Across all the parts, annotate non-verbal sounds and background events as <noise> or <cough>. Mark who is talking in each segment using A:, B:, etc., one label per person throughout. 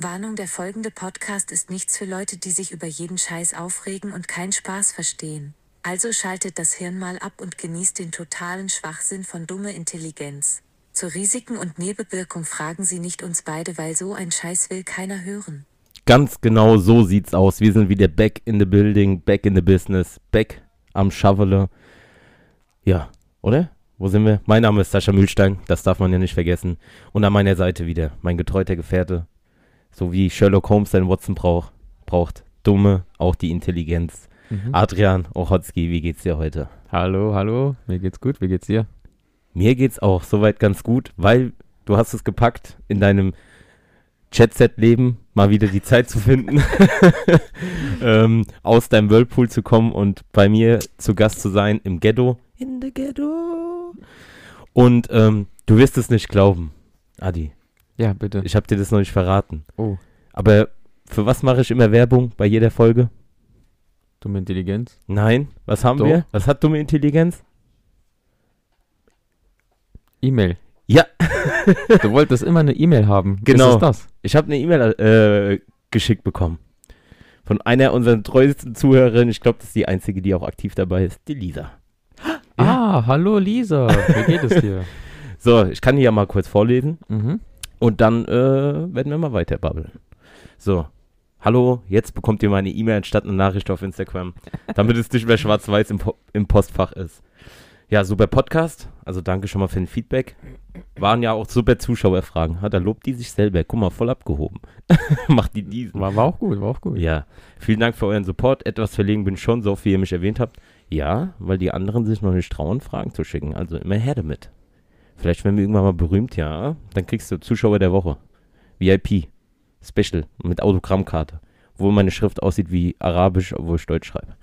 A: Warnung, der folgende Podcast ist nichts für Leute, die sich über jeden Scheiß aufregen und keinen Spaß verstehen. Also schaltet das Hirn mal ab und genießt den totalen Schwachsinn von dumme Intelligenz. Zu Risiken und Nebenwirkung fragen Sie nicht uns beide, weil so ein Scheiß will keiner hören.
B: Ganz genau so sieht's aus. Wir sind wieder back in the building, back in the business, back am Shavele. Ja, oder? Wo sind wir? Mein Name ist Sascha Mühlstein, das darf man ja nicht vergessen. Und an meiner Seite wieder mein getreuter Gefährte, so wie Sherlock Holmes seinen Watson brauch, braucht. Dumme, auch die Intelligenz.
C: Mhm.
B: Adrian Ochotski, wie geht's dir heute?
C: Hallo, hallo, mir geht's gut, wie geht's dir?
B: Mir geht's auch soweit ganz gut, weil du hast es gepackt, in deinem Jet-Set-Leben mal wieder die Zeit zu finden, <laughs> ähm, aus deinem Whirlpool zu kommen und bei mir zu Gast zu sein im Ghetto. In the Ghetto. Und ähm, du wirst es nicht glauben, Adi.
C: Ja, bitte.
B: Ich habe dir das noch nicht verraten.
C: oh,
B: Aber für was mache ich immer Werbung bei jeder Folge?
C: dumme Intelligenz.
B: Nein, was haben
C: Doch.
B: wir? Was hat dumme Intelligenz?
C: E-Mail.
B: Ja. <laughs>
C: Du wolltest immer eine E-Mail haben.
B: Genau.
C: Ist es das?
B: Ich habe eine E-Mail äh, geschickt bekommen. Von einer unserer treuesten Zuhörerinnen. Ich glaube, das ist die einzige, die auch aktiv dabei ist. Die Lisa.
C: Ah, hallo Lisa, wie geht es dir? <laughs>
B: So, ich kann die ja mal kurz vorlesen.
C: mhm.
B: Und dann äh, werden wir mal weiter babbeln. So. Hallo, jetzt bekommt ihr meine E-Mail anstatt eine Nachricht auf Instagram, damit es nicht mehr schwarz-weiß im, Po- im Postfach ist. Ja, super Podcast. Also danke schon mal für den Feedback. Waren ja auch super Zuschauerfragen. Ha, da lobt die sich selber. Guck mal, voll abgehoben. <laughs> Macht die diesen.
C: war, war auch gut, war auch gut.
B: Ja, vielen Dank für euren Support. Etwas verlegen bin ich schon, so wie ihr mich erwähnt habt. Ja, weil die anderen sich noch nicht trauen, Fragen zu schicken. Also immer her damit. Vielleicht werden wir irgendwann mal berühmt, ja. Dann kriegst du Zuschauer der Woche. VIP. Special. Mit Autogrammkarte. Wo meine Schrift aussieht wie Arabisch, obwohl ich Deutsch schreibe.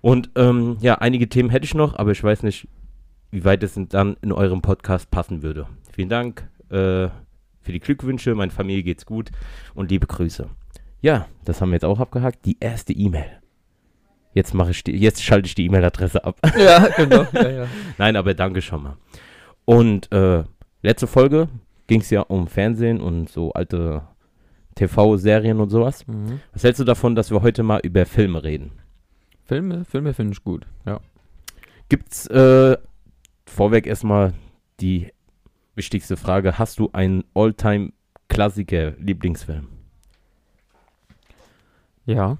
B: Und ähm, ja, einige Themen hätte ich noch, aber ich weiß nicht, wie weit es dann in eurem Podcast passen würde. Vielen Dank äh, für die Glückwünsche. Meine Familie geht's gut und liebe Grüße. Ja, das haben wir jetzt auch abgehakt. Die erste E-Mail. Jetzt mache ich die, jetzt schalte ich die E-Mail-Adresse ab.
C: Ja, genau. Ja, ja. <laughs>
B: Nein, aber danke schon mal. Und äh, letzte Folge ging es ja um Fernsehen und so alte TV-Serien und sowas.
C: Mhm.
B: Was hältst du davon, dass wir heute mal über Filme reden?
C: Filme, Filme finde ich gut. Ja.
B: Gibt's äh, vorweg erstmal die wichtigste Frage: Hast du einen All-Time-Klassiker-Lieblingsfilm?
C: Ja,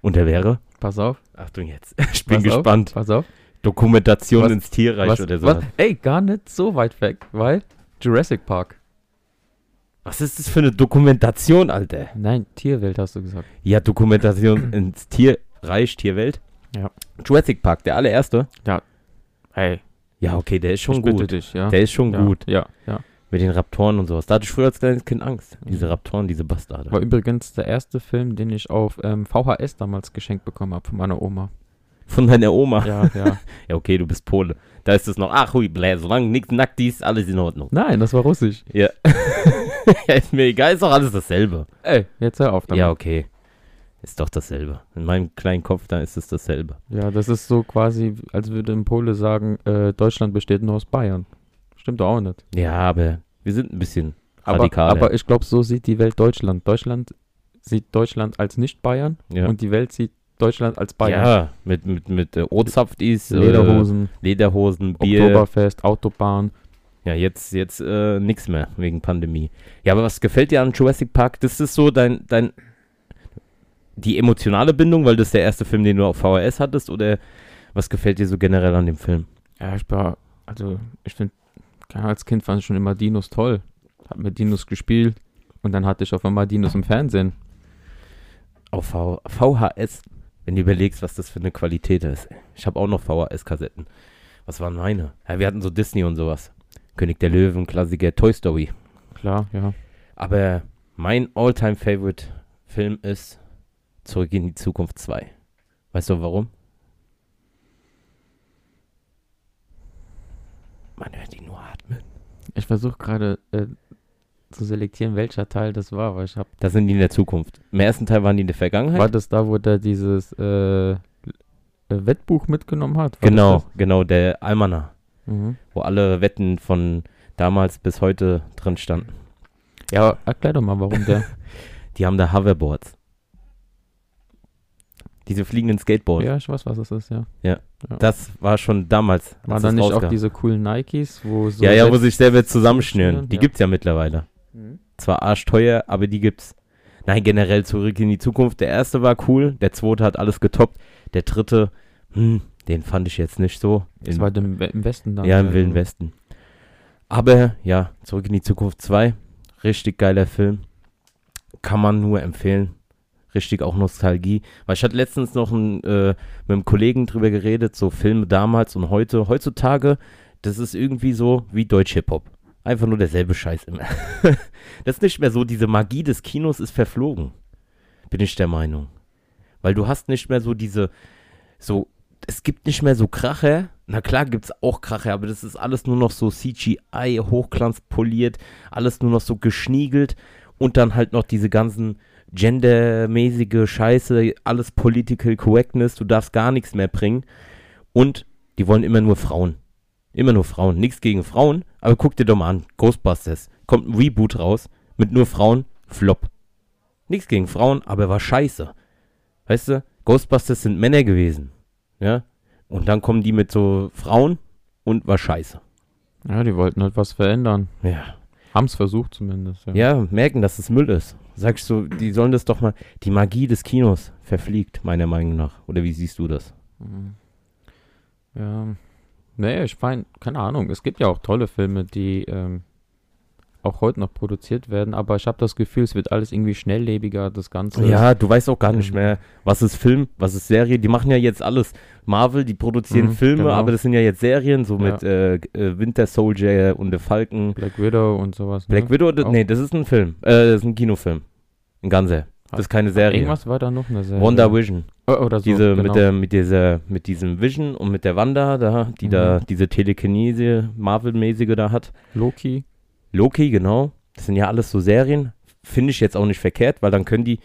B: Und der wäre?
C: pass auf.
B: Achtung jetzt. <laughs> Ich bin
C: pass
B: gespannt.
C: Auf, pass auf.
B: Dokumentation
C: Was-
B: ins Tierreich
C: Was,
B: oder so.
C: was, ey, gar nicht so weit weg, weil Jurassic Park.
B: Was ist das für eine Dokumentation, Alter?
C: Nein, Tierwelt hast du gesagt.
B: Ja, Dokumentation <clears throat> ins Tierreich, Tierwelt.
C: Ja.
B: Jurassic Park, der allererste.
C: Hey,
B: Ja, okay, der ist schon
C: ich
B: gut.
C: dich, ja.
B: Der ist schon
C: ja,
B: gut.
C: Ja, ja.
B: Mit den Raptoren und sowas. Da hatte ich früher als kleines Kind Angst. Diese
C: Mhm.
B: Raptoren, diese Bastarde.
C: War übrigens der erste Film, den ich auf ähm, VHS damals geschenkt bekommen habe von meiner Oma.
B: Von deiner Oma.
C: Ja, ja. <laughs>
B: Ja, okay, du bist Pole. Da ist es noch, ach hui, blä, solange nichts nackt ist, alles in Ordnung.
C: Nein, das war russisch.
B: Ja. <laughs> ja, ist mir egal, ist doch alles dasselbe.
C: Ey, jetzt hör auf damit.
B: Ja, okay. Ist doch dasselbe. In meinem kleinen Kopf, da ist es dasselbe.
C: Ja, das ist so quasi, als würde ein Pole sagen, äh, Deutschland besteht nur aus Bayern. Stimmt doch auch nicht.
B: Ja, aber wir sind ein bisschen
C: Aber,
B: radikaler.
C: aber ich glaube, so sieht die Welt Deutschland. Deutschland sieht Deutschland als nicht Bayern
B: ja.
C: und die Welt sieht Deutschland als Bayern.
B: ja, mit, mit, mit äh, Ozapftis,
C: Lederhosen,
B: äh, Lederhosen, Bier.
C: Oktoberfest, Autobahn.
B: Ja, jetzt, jetzt äh, nichts mehr wegen Pandemie. Ja, aber was gefällt dir an Jurassic Park? Das ist so dein, dein, die emotionale Bindung, weil das der erste Film, den du auf VHS hattest, oder was gefällt dir so generell an dem Film?
C: Ja, ich war, also ich finde, als Kind fand ich schon immer Dinos toll. Hab mit Dinos gespielt und dann hatte ich auf einmal Dinos im Fernsehen.
B: Auf v VHS, wenn du überlegst, was das für eine Qualität ist. Ich habe auch noch VHS-Kassetten. Was waren meine? Ja, wir hatten so Disney und sowas. König der Löwen, Klassiker, Toy Story.
C: Klar, ja.
B: Aber mein All-Time-Favorite-Film ist Zurück in die Zukunft 2. Weißt du warum? Man hört ihn nur atmen.
C: Ich versuche gerade äh, zu selektieren, welcher Teil das war, weil ich habe.
B: Da sind die in der Zukunft. Im ersten Teil waren die in der Vergangenheit.
C: War das da, wo der dieses äh, äh, Wettbuch mitgenommen hat? War
B: genau,
C: das
B: genau, der Almanach,
C: das? Mhm.
B: wo alle Wetten von damals bis heute drin standen.
C: Ja, erklär doch mal, warum der. <laughs>
B: Die haben da Hoverboards. Diese fliegenden Skateboards.
C: ja, ich weiß, was das ist, ja.
B: Das war schon damals.
C: Waren
B: als
C: da
B: es
C: nicht auch
B: rauskam.
C: diese coolen Nikes, wo so.
B: ja, ja, wo sich selber zusammenschnüren.
C: zusammenschnüren,
B: Die
C: ja.
B: gibt's ja mittlerweile.
C: Mhm.
B: Zwar arschteuer, aber die gibt's. Nein, generell zurück in die Zukunft. Der erste war cool, der zweite hat alles getoppt. Der dritte, hm, den fand ich jetzt nicht so.
C: Das
B: In-
C: war im, im Westen dann.
B: ja, im. Wilden Westen. Aber ja, zurück in die Zukunft 2. Richtig geiler Film. Kann man nur empfehlen. Richtig auch Nostalgie. Weil ich hatte letztens noch ein, äh, mit einem Kollegen drüber geredet, so Filme damals und heute. Heutzutage, das ist irgendwie so wie Deutsch-Hip-Hop. Einfach nur derselbe Scheiß immer. <laughs> das ist nicht mehr so, diese Magie des Kinos ist verflogen. Bin ich der Meinung. Weil du hast nicht mehr so diese, so, es gibt nicht mehr so Kracher. Na klar gibt es auch Kracher, aber das ist alles nur noch so CGI, hochglanzpoliert, alles nur noch so geschniegelt und dann halt noch diese ganzen gendermäßige Scheiße, alles Political Correctness, du darfst gar nichts mehr bringen. Und die wollen immer nur Frauen. Immer nur Frauen. Nichts gegen Frauen, aber guck dir doch mal an. Ghostbusters. Kommt ein Reboot raus mit nur Frauen. Flop. Nichts gegen Frauen, aber war scheiße. Weißt du, Ghostbusters sind Männer gewesen. Ja. Und dann kommen die mit so Frauen und war scheiße.
C: Ja, die wollten halt was verändern.
B: Ja.
C: Haben es versucht zumindest. Ja.
B: Ja, merken, dass es Müll ist. Sagst du, die sollen das doch mal. Die Magie des Kinos verfliegt, meiner Meinung nach. Oder wie siehst du das?
C: Mhm. Ja. Nee, ich meine, keine Ahnung. Es gibt ja auch tolle Filme, die ähm, auch heute noch produziert werden, aber ich habe das Gefühl, es wird alles irgendwie schnelllebiger, das Ganze.
B: Ja, du weißt auch gar nicht
C: Ähm.
B: mehr, was ist Film, was ist Serie. Die machen ja jetzt alles. Marvel, die produzieren
C: Mhm,
B: Filme,
C: genau.
B: aber das sind ja jetzt Serien, so
C: Ja.
B: mit äh, äh, Winter Soldier und The Falcon.
C: Black Widow und sowas.
B: Black
C: ne?
B: Widow, d-
C: Auch.
B: nee, das ist ein Film. Äh, das ist ein Kinofilm. Ein ganzer. Das ist keine Serie.
C: Irgendwas war da noch eine Serie.
B: Wonder Vision.
C: Oh, oder so,
B: Diese
C: genau.
B: mit der mit dieser mit diesem Vision und mit der Wanda da, die da
C: Mhm.
B: diese Telekinese Marvel-mäßige da hat.
C: Loki.
B: Loki, genau. Das sind ja alles so Serien. Finde ich jetzt auch nicht verkehrt, weil dann können die,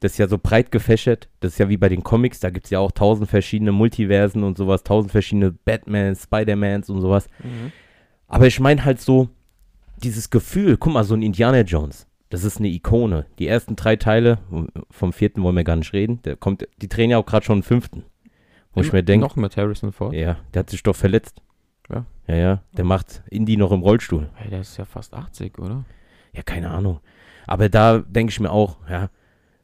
B: das ist ja so breit gefächert. Das ist ja wie bei den Comics, da gibt es ja auch tausend verschiedene Multiversen und sowas, tausend verschiedene Batmans, Spider-Mans und sowas. Aber ich meine halt so, dieses Gefühl, guck mal, so ein Indiana Jones, das ist eine Ikone. Die ersten drei Teile, vom vierten wollen wir gar nicht reden, der kommt, die drehen ja auch gerade schon einen fünften. Wo ich mir denke,
C: Noch mit Harrison Ford.
B: ja, der hat sich doch verletzt.
C: Ja.
B: Ja, ja, der macht Indy noch im Rollstuhl.
C: Hey, der ist ja fast 80, oder?
B: Ja, keine Ahnung. Aber da denke ich mir auch, ja,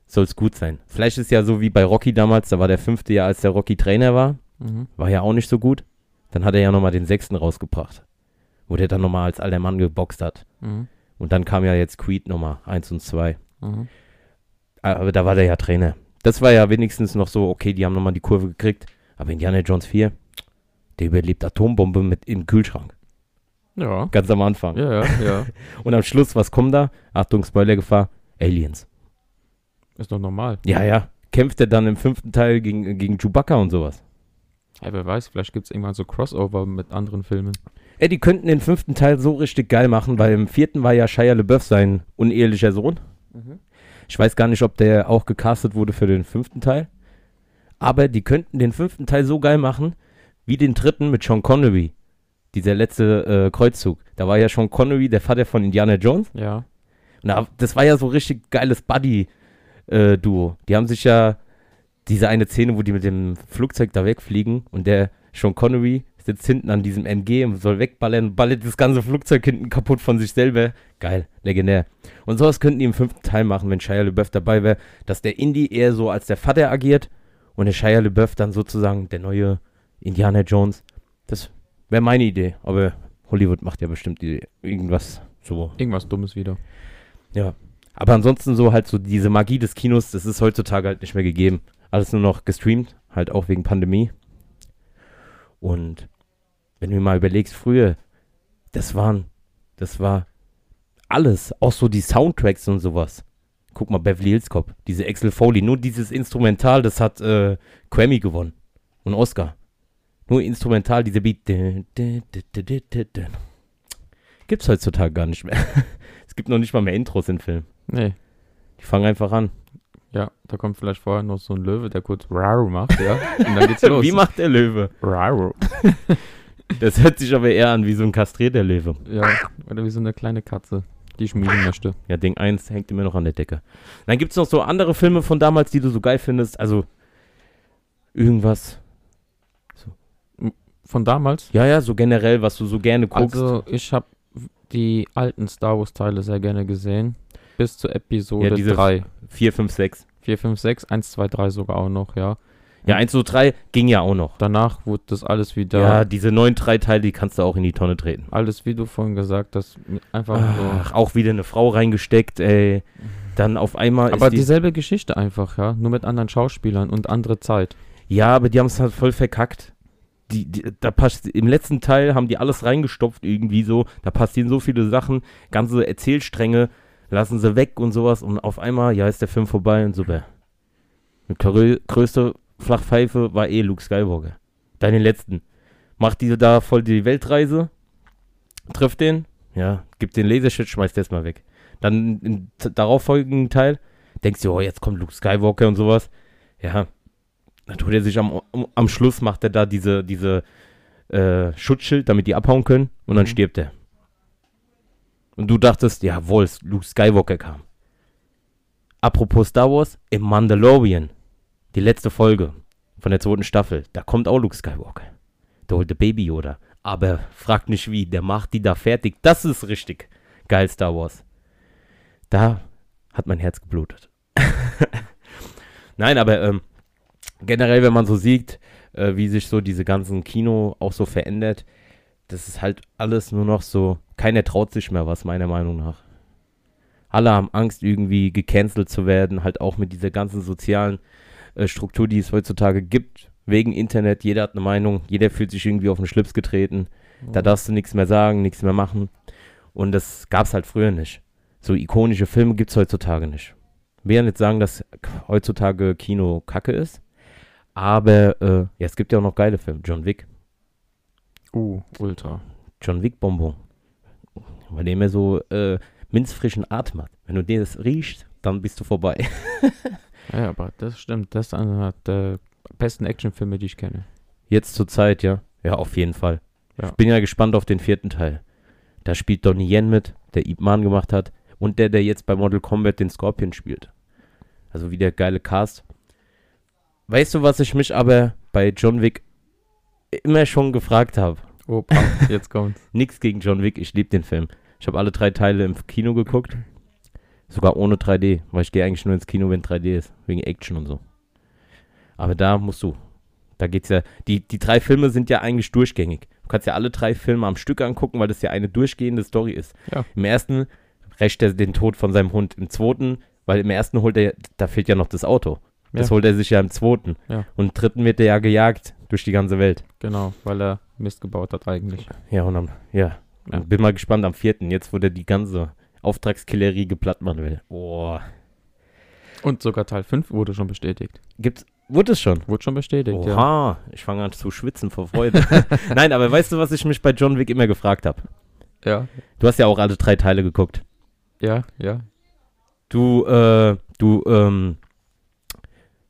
B: soll es gut sein. Vielleicht ist ja so wie bei Rocky damals, da war der fünfte Jahr, als der Rocky Trainer war,
C: Mhm.
B: war ja auch nicht so gut. Dann hat er ja nochmal den sechsten rausgebracht, wo der dann nochmal als alter Mann geboxt hat.
C: Mhm.
B: Und dann kam ja jetzt Creed Nummer 1 und 2.
C: Mhm.
B: Aber da war der ja Trainer. Das war ja wenigstens noch so, okay, die haben nochmal die Kurve gekriegt. Aber Indiana Jones 4, der überlebt Atombombe mit im Kühlschrank.
C: Ja.
B: Ganz am Anfang.
C: Ja, ja, ja. <laughs>
B: Und am Schluss, was kommt da? Achtung, Spoilergefahr, Aliens.
C: Ist doch normal.
B: Ja, ja. Kämpft er dann im fünften Teil gegen, gegen Chewbacca und sowas.
C: Hey, wer weiß, vielleicht gibt es irgendwann so Crossover mit anderen Filmen.
B: Ey, die könnten den fünften Teil so richtig geil machen, weil im vierten war ja Shia LeBeouf sein unehelicher Sohn. Ich weiß gar nicht, ob der auch gecastet wurde für den fünften Teil. Aber die könnten den fünften Teil so geil machen, wie den dritten mit Sean Connery. Dieser letzte äh, Kreuzzug. Da war ja Sean Connery, der Vater von Indiana Jones.
C: Ja.
B: Und da, das war ja so richtig geiles Buddy-Duo. die haben sich ja diese eine Szene, wo die mit dem Flugzeug da wegfliegen und der Sean Connery sitzt hinten an diesem MG und soll wegballern, ballert das ganze Flugzeug hinten kaputt von sich selber. Geil, legendär. Und sowas könnten die im fünften Teil machen, wenn Shia LeBeouf dabei wäre, dass der Indy eher so als der Vater agiert und der Shia LeBeouf dann sozusagen der neue Indiana Jones. Das wäre meine Idee, aber Hollywood macht ja bestimmt die, irgendwas so
C: Irgendwas Dummes wieder.
B: ja. Aber ansonsten so halt so diese Magie des Kinos, das ist heutzutage halt nicht mehr gegeben. Alles nur noch gestreamt, halt auch wegen Pandemie. Und wenn du mir mal überlegst, früher, das waren, das war alles, auch so die Soundtracks und sowas. Guck mal, Beverly Hills Cop, diese Axel Foley, nur dieses Instrumental, das hat äh, Grammy gewonnen und Oscar. Nur instrumental, diese Beat. Gibt's heutzutage gar nicht mehr. <laughs> es gibt noch nicht mal mehr Intros in Filmen.
C: Nee.
B: Die fangen einfach an.
C: Ja, da kommt vielleicht vorher noch so ein Löwe, der kurz Rar macht, ja. Und dann geht's <laughs> los.
B: Wie macht der Löwe?
C: Rar. <laughs>
B: Das hört sich aber eher an wie so ein kastrierter Löwe.
C: Ja, oder wie so eine kleine Katze. die ich mieten möchte.
B: Ja, Ding 1 hängt immer noch an der Decke. Dann gibt es noch so andere Filme von damals, die du so geil findest. Also irgendwas.
C: Von damals?
B: Ja, ja, so generell, was du so gerne guckst.
C: Also, ich habe die alten Star Wars-Teile sehr gerne gesehen. Bis zur Episode
B: Ja, diese
C: 3.
B: 4, 5, 6.
C: 4, 5, 6, 1, 2, 3 sogar auch noch, ja.
B: Ja, 1, 2, 3 ging ja auch noch.
C: Danach wurde das alles wieder,
B: Ja, diese neuen drei Teile, die kannst du auch in die Tonne treten.
C: alles wie du vorhin gesagt hast, einfach
B: Ach, auch wieder eine Frau reingesteckt, ey. Dann auf einmal
C: so. Aber
B: ist die,
C: dieselbe Geschichte einfach, ja. Nur mit anderen Schauspielern und andere Zeit.
B: Ja, aber die haben es halt voll verkackt. Die, die, da passt, Im letzten Teil haben die alles reingestopft irgendwie so. Da passieren so viele Sachen, ganze Erzählstränge lassen sie weg und sowas. Und auf einmal, ja, ist der Film vorbei und super. Die grö größte Flachpfeife war eh Luke Skywalker. Dann den letzten. Macht diese da voll die Weltreise, trifft den, ja, gibt den Lasershit, schmeißt erstmal weg. Dann im t- darauffolgenden Teil denkst du, oh, jetzt kommt Luke Skywalker und sowas. Ja, dann tut er sich am, am Schluss, macht er da diese, diese äh, Schutzschild, damit die abhauen können und dann
C: Mhm.
B: stirbt er. Und du dachtest, jawohl, Luke Skywalker kam. Apropos Star Wars, im Mandalorian, die letzte Folge von der zweiten Staffel, da kommt auch Luke Skywalker. Der holte Baby Yoda. Aber fragt nicht wie, der macht die da fertig. Das ist richtig geil, Star Wars. Da hat mein Herz geblutet. <laughs> Nein, aber ähm, generell, wenn man so sieht, äh, wie sich so diese ganzen Kino auch so verändert, das ist halt alles nur noch so, keiner traut sich mehr was, meiner Meinung nach. Alle haben Angst, irgendwie gecancelt zu werden, halt auch mit dieser ganzen sozialen äh, Struktur, die es heutzutage gibt, wegen Internet. Jeder hat eine Meinung, jeder fühlt sich irgendwie auf den Schlips getreten. Da darfst du nichts mehr sagen, nichts mehr machen. Und das gab es halt früher nicht. So ikonische Filme gibt es heutzutage nicht. Ich will ja nicht sagen, dass heutzutage Kino kacke ist. Aber äh, ja, es gibt ja auch noch geile Filme. John Wick.
C: Uh, ultra.
B: John Wick Bonbon. Weil der immer so äh, minzfrischen Atem hat. Wenn du den das riechst, dann bist du vorbei. <laughs>
C: Ja, aber das stimmt. Das ist einer der besten Actionfilme, die ich kenne.
B: Jetzt zur Zeit, ja. Ja, auf jeden Fall.
C: Ja.
B: Ich bin ja gespannt auf den vierten Teil. Da spielt Donnie Yen mit, der Ip Man gemacht hat. Und der, der jetzt bei Mortal Kombat den Scorpion spielt. Also wieder geile Cast. Weißt du, was ich mich aber bei John Wick immer schon gefragt habe?
C: Opa, jetzt kommt's. <laughs>
B: Nix gegen John Wick, ich liebe den Film. Ich habe alle drei Teile im Kino geguckt. Sogar ohne 3D, weil ich gehe eigentlich nur ins Kino, wenn 3D ist. Wegen Action und so. Aber da musst du. Da geht's ja. Die, die drei Filme sind ja eigentlich durchgängig. Du kannst ja alle drei Filme am Stück angucken, weil das ja eine durchgehende Story ist.
C: Ja.
B: Im ersten rächt er den Tod von seinem Hund. Im zweiten, weil im ersten holt er, da fehlt ja noch das Auto. Das
C: Ja.
B: holt er sich ja im zweiten.
C: Ja.
B: Und im dritten wird er ja gejagt durch die ganze Welt.
C: Genau, weil er Mist gebaut hat eigentlich.
B: Ja, und am, ja. Und bin mal gespannt am vierten, jetzt wo der die ganze Auftragskillerie geplatt machen will. Boah.
C: Und sogar Teil 5 wurde schon bestätigt.
B: Gibt's, wurde es schon?
C: Wurde schon bestätigt, ja.
B: Oha, ich fange an zu schwitzen vor Freude. <laughs> Nein, aber weißt du, was ich mich bei John Wick immer gefragt habe?
C: Ja,
B: Du hast ja auch alle drei Teile geguckt.
C: ja, ja.
B: Du, äh, du, ähm,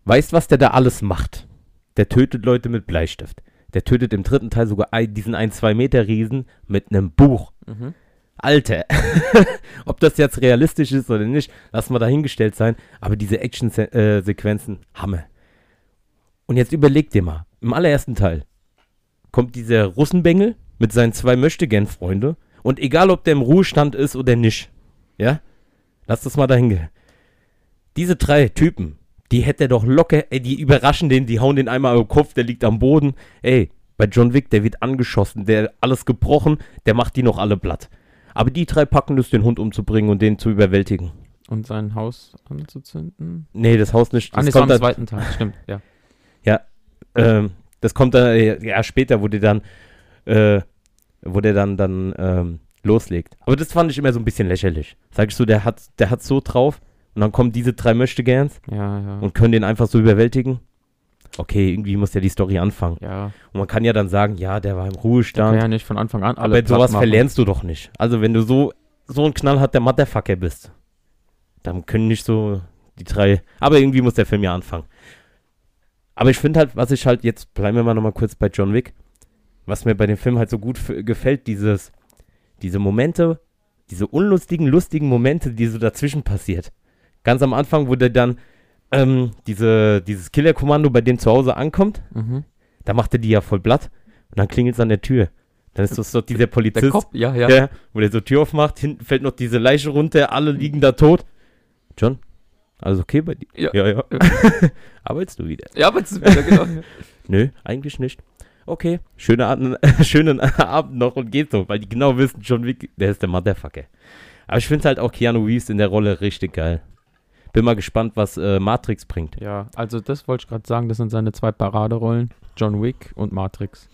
B: weißt, was der da alles macht. Der tötet Leute mit Bleistift. Der tötet im dritten Teil sogar ein, diesen 1-2-Meter-Riesen mit einem Buch.
C: Mhm.
B: Alter, <laughs> ob das jetzt realistisch ist oder nicht, lass mal dahingestellt sein. Aber diese Action-Sequenzen, Hammer. Und jetzt überleg dir mal, im allerersten Teil kommt dieser Russenbengel mit seinen zwei Möchtegern-Freunde und egal, ob der im Ruhestand ist oder nicht, ja, lass das mal dahin. Diese drei Typen, die hätte er doch locker, ey, die überraschen den, die hauen den einmal am Kopf, der liegt am Boden. Ey, bei John Wick, der wird angeschossen, der alles gebrochen, der macht die noch alle platt. Aber die drei packen es, den Hund umzubringen und den zu überwältigen.
C: Und sein Haus anzuzünden?
B: Nee, das Haus nicht.
C: Ah,
B: Das
C: nee, das war
B: kommt dann,
C: zweiten Teil, stimmt, <laughs> ja.
B: ähm, das kommt dann äh, ja, später, wo der dann, äh, wo der dann, dann ähm, loslegt. Aber das fand ich immer so ein bisschen lächerlich. Sag ich so, der hat, der hat so drauf und dann kommen diese drei Möchtegerns
C: Ja, ja.
B: und können den einfach so überwältigen. Okay, irgendwie muss ja die Story anfangen.
C: ja,
B: Und man kann ja dann sagen, ja, der war im
C: der
B: Ruhestand.
C: kann ja nicht von Anfang an alle
B: Aber sowas
C: machen.
B: verlernst du doch nicht. Also wenn du so, so ein knallharter Motherfucker bist, dann können nicht so die drei. Aber irgendwie muss der Film ja anfangen. Aber ich finde halt, was ich halt jetzt, bleiben wir mal nochmal kurz bei John Wick, was mir bei dem Film halt so gut gefällt, dieses, diese Momente, diese unlustigen, lustigen Momente, die so dazwischen passiert. Ganz am Anfang, wo der dann ähm, diese, dieses Killerkommando bei dem zu Hause ankommt,
C: Mhm.
B: da macht er die ja voll blatt und dann klingelt es an der Tür. Dann ist das doch dieser Polizist,
C: Der Kopf, ja, ja.
B: ja. wo der so Tür aufmacht, hinten fällt noch diese Leiche runter, alle liegen da tot. John, alles okay bei dir?
C: Ja.
B: ja. ja. <laughs> Arbeitest du wieder?
C: Ja, aber das ist wieder genau. <laughs>
B: Nö, eigentlich nicht. Okay, schönen Abend, <laughs> schönen Abend noch und geht so, weil die genau wissen, John Wick, der ist der Motherfucker. Aber ich finde halt auch Keanu Reeves in der Rolle richtig geil. Bin mal gespannt, was äh, Matrix bringt.
C: ja, also das wollte ich gerade sagen, das sind seine zwei Paraderollen. John Wick und Matrix.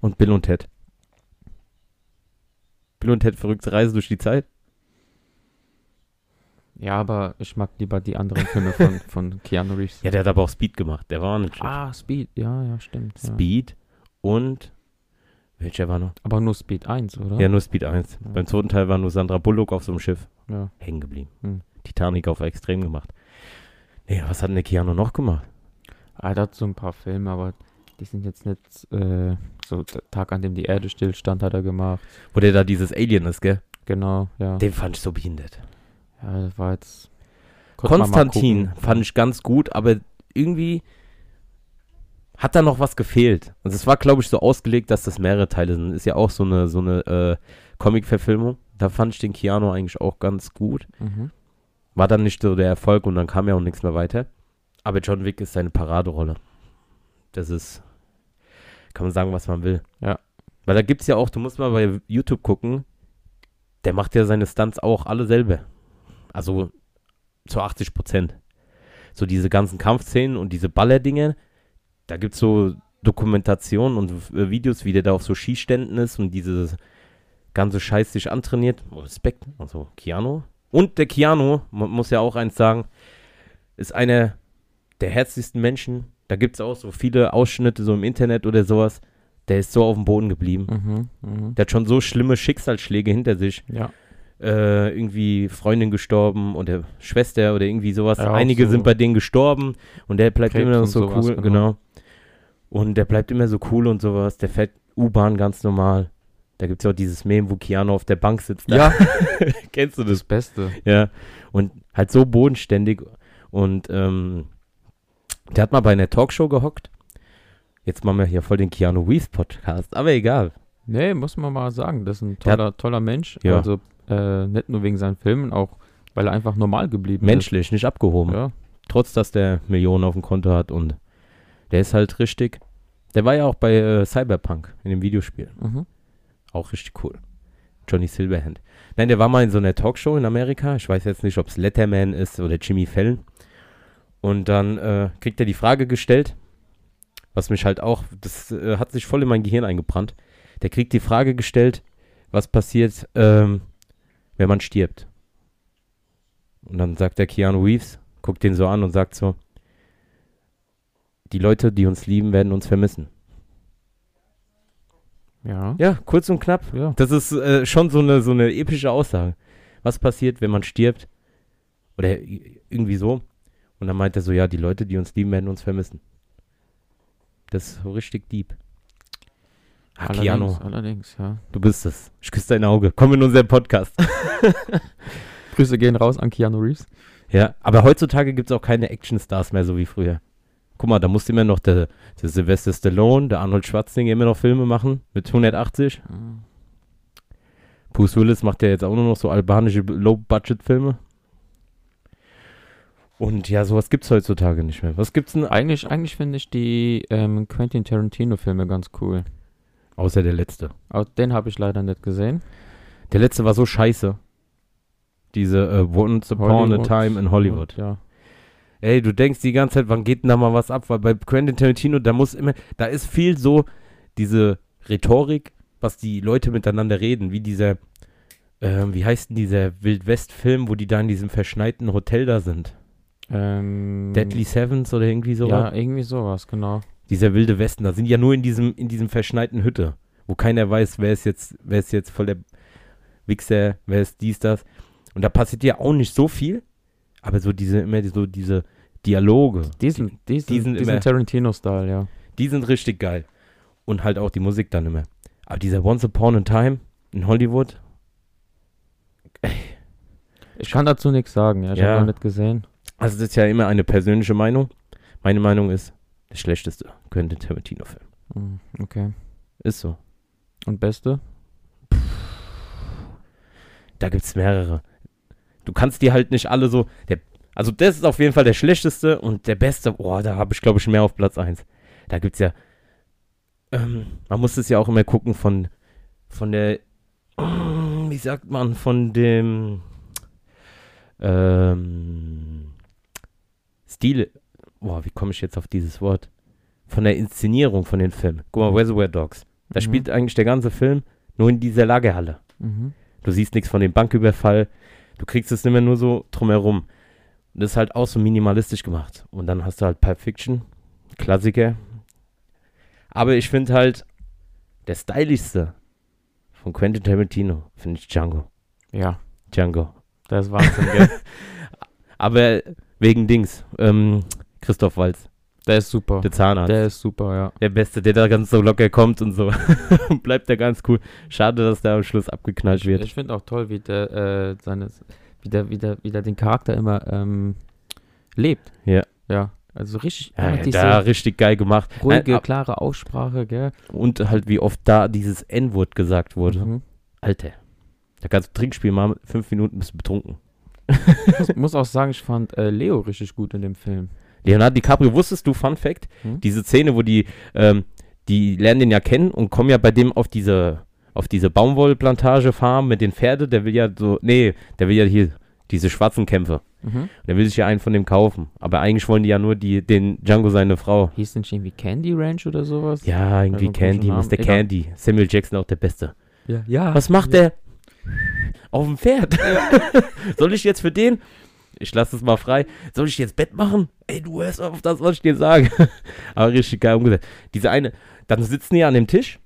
B: Und Bill und Ted. Bill und Ted verrückte Reise durch die Zeit.
C: Ja, aber ich mag lieber die anderen Filme von, <laughs> von Keanu Reeves.
B: Ja, der hat aber auch Speed gemacht. Der war auch nicht schlecht.
C: Ah, Speed, ja, ja, stimmt. Ja.
B: Speed und welcher war noch?
C: Aber nur Speed 1, oder?
B: Ja, nur Speed 1.
C: Ja.
B: Beim zweiten Teil war nur Sandra Bullock auf so einem Schiff
C: Ja.
B: hängen geblieben.
C: Hm.
B: Titanic auf extrem gemacht. Nee, was hat denn der Keanu noch gemacht?
C: Ah, der hat so ein paar Filme, aber die sind jetzt nicht äh, so der Tag, an dem die Erde stillstand, hat er gemacht.
B: Wo der da dieses Alien ist, gell?
C: Genau, ja.
B: Den fand ich so behindert.
C: Ja, das war jetzt.
B: Konstantin fand ich ganz gut, aber irgendwie hat da noch was gefehlt. Also es war, glaube ich, so ausgelegt, dass das mehrere Teile sind. Ist ja auch so eine, so eine äh, Comic-Verfilmung. Da fand ich den Keanu eigentlich auch ganz gut.
C: Mhm.
B: War dann nicht so der Erfolg und dann kam ja auch nichts mehr weiter. Aber John Wick ist seine Paraderolle. Das ist, kann man sagen, was man will.
C: Ja.
B: Weil da gibt es ja auch, du musst mal bei YouTube gucken, der macht ja seine Stunts auch alle selber. Also zu 80 Prozent. So diese ganzen Kampfszenen und diese Ballerdinge, da gibt es so Dokumentationen und äh, Videos, wie der da auf so Skiständen ist und diese ganze Scheiß sich antrainiert. Respekt, also Keanu. Und der Keanu, man muss ja auch eins sagen, ist einer der herzlichsten Menschen. Da gibt es auch so viele Ausschnitte so im Internet oder sowas. Der ist so auf dem Boden geblieben.
C: Mhm. Mhm.
B: Der hat schon so schlimme Schicksalsschläge hinter sich.
C: Ja.
B: Äh, irgendwie Freundin gestorben oder Schwester oder irgendwie sowas.
C: Ja,
B: Einige
C: so.
B: sind bei denen gestorben und der bleibt
C: Krebs
B: immer so cool.
C: genau.
B: Genau. Und der bleibt immer so cool und sowas. Der fährt U-Bahn ganz normal. Da gibt es ja auch dieses Meme, wo Keanu auf der Bank sitzt.
C: Ja, <laughs>
B: Kennst du das?
C: das Beste.
B: Ja. Und halt so bodenständig. Und ähm, der hat mal bei einer Talkshow gehockt. Jetzt machen wir hier voll den Keanu Reeves Podcast. Aber egal.
C: Nee, muss man mal sagen, das ist ein
B: Der hat-
C: toller, toller Mensch.
B: Ja.
C: Also äh, nicht nur wegen seinen Filmen, auch weil er einfach normal geblieben
B: Menschlich, nicht abgehoben.
C: ist. Ja.
B: Trotz, dass der Millionen auf dem Konto hat. Und der ist halt richtig. Der war ja auch bei äh, Cyberpunk in dem Videospiel.
C: Mhm.
B: Auch richtig cool. Johnny Silverhand. Nein, der war mal in so einer Talkshow in Amerika. Ich weiß jetzt nicht, ob es Letterman ist oder Jimmy Fallon. Und dann äh, kriegt er die Frage gestellt, was mich halt auch, das äh, hat sich voll in mein Gehirn eingebrannt. Der kriegt die Frage gestellt, was passiert, ähm, wenn man stirbt. Und dann sagt der Keanu Reeves, guckt den so an und sagt so, die Leute, die uns lieben, werden uns vermissen.
C: Ja.
B: Ja, kurz und knapp.
C: Ja.
B: Das ist äh, schon so eine, so eine epische Aussage. Was passiert, wenn man stirbt? Oder irgendwie so. Und dann meint er so, ja, die Leute, die uns lieben, werden uns vermissen. Das ist so richtig deep. Ah,
C: allerdings,
B: Keanu,
C: allerdings, ja.
B: du bist es. Ich küsse dein Auge. Komm in unseren Podcast. <laughs>
C: Grüße gehen raus an Keanu Reeves.
B: ja, aber heutzutage gibt es auch keine Actionstars mehr, so wie früher. Guck mal, da musste immer noch der, der Sylvester Stallone, der Arnold Schwarzenegger immer noch Filme machen mit 180.
C: Mhm.
B: Bruce Willis macht ja jetzt auch nur noch so albanische Low-Budget-Filme. Und ja, sowas gibt's heutzutage nicht mehr. Was gibt's denn
C: Eigentlich, eigentlich finde ich die ähm, Quentin Tarantino-Filme ganz cool.
B: außer der letzte?
C: Aber den habe ich leider nicht gesehen.
B: Der letzte war so scheiße. Diese äh, Once Upon a
C: Hollywood.
B: Time in Hollywood.
C: Ja.
B: Ey, du denkst die ganze Zeit, wann geht denn da mal was ab? Weil bei Quentin Tarantino, da muss immer, da ist viel so diese Rhetorik, was die Leute miteinander reden, wie dieser, ähm, wie heißt denn dieser Wildwest-Film, wo die da in diesem verschneiten Hotel da sind?
C: Ähm,
B: Deadly Sevens oder irgendwie sowas?
C: Ja, irgendwie sowas, genau.
B: Dieser wilde Westen, da sind die ja nur in diesem, in diesem verschneiten Hütte, wo keiner weiß, wer ist jetzt, wer ist jetzt voll der Wichser, wer ist dies, das. Und da passiert ja auch nicht so viel, aber so diese, immer so diese Dialoge,
C: Die sind, die sind,
B: die sind
C: die
B: immer-
C: sind Tarantino-Style, ja.
B: die sind richtig geil. Und halt auch die Musik dann immer. Aber dieser Once Upon a Time in Hollywood,
C: Ich kann dazu nichts sagen, ja. Ich
B: Ja.
C: habe noch nicht gesehen.
B: Also das ist ja immer eine persönliche Meinung. Meine Meinung ist, der schlechteste Quentin Tarantino-Film.
C: Hm, Okay.
B: Ist so.
C: Und beste?
B: Da gibt es mehrere. Du kannst die halt nicht alle so. Der, also, das ist auf jeden Fall der schlechteste und der beste. Boah, da habe ich, glaube ich, mehr auf Platz 1. Da gibt es ja. Ähm, man muss es ja auch immer gucken von, von der. Wie sagt man? Von dem. Ähm, Stil. Boah, wie komme ich jetzt auf dieses Wort? Von der Inszenierung von den Filmen. Guck mal, Reservoir Dogs. Da
C: Mhm.
B: spielt eigentlich der ganze Film nur in dieser Lagerhalle.
C: Mhm.
B: Du siehst nichts von dem Banküberfall. Du kriegst es nicht mehr nur so drumherum. Und das ist halt auch so minimalistisch gemacht. Und dann hast du halt Pulp Fiction, Klassiker. Aber ich finde halt, der stylischste von Quentin Tarantino finde ich Django.
C: Ja,
B: Django.
C: das ist Wahnsinn, gell? <laughs>
B: Aber wegen Dings, ähm, Christoph Walz,
C: Der ist super.
B: der Zahnarzt.
C: Der ist super, ja.
B: Der Beste, der da ganz so locker kommt und so. <laughs> Bleibt der ganz cool. Schade, dass der am Schluss abgeknallt wird.
C: Ich finde auch toll, wie der, äh, seine, wie der, wie der, wie der den Charakter immer ähm, lebt.
B: Ja.
C: Ja. Also richtig,
B: Ja,
C: diese
B: da richtig geil gemacht.
C: ruhige,
B: Nein, ab-
C: klare Aussprache, gell?
B: und halt wie oft da dieses N-Wort gesagt wurde.
C: Mhm.
B: Alter. Da kannst du Trinkspiel machen, fünf Minuten bist du betrunken.
C: Ich muss auch sagen, ich fand äh, Leo richtig gut in dem Film.
B: Leonardo DiCaprio, wusstest du, Fun Fact,
C: Hm?
B: diese Szene, wo die, ähm, die lernen den ja kennen und kommen ja bei dem auf diese, auf diese Baumwollplantage farm mit den Pferden, der will ja so, nee, der will ja hier diese schwarzen Kämpfe.
C: Mhm.
B: Der will sich ja einen von dem kaufen. Aber eigentlich wollen die ja nur die, den Django seine Frau.
C: Hieß nicht irgendwie Candy Ranch oder sowas?
B: Ja, irgendwie
C: Ja, so einen
B: Candy, Mr. Candy. Samuel Jackson auch der Beste.
C: Ja. ja.
B: Was macht der? Auf dem Pferd. <laughs> Soll ich jetzt für den? Ich lasse es mal frei. Soll ich jetzt Bett machen? Ey, du hörst auf das, was ich dir sage. <laughs> Aber richtig geil umgesetzt. Diese eine, dann sitzen die an dem Tisch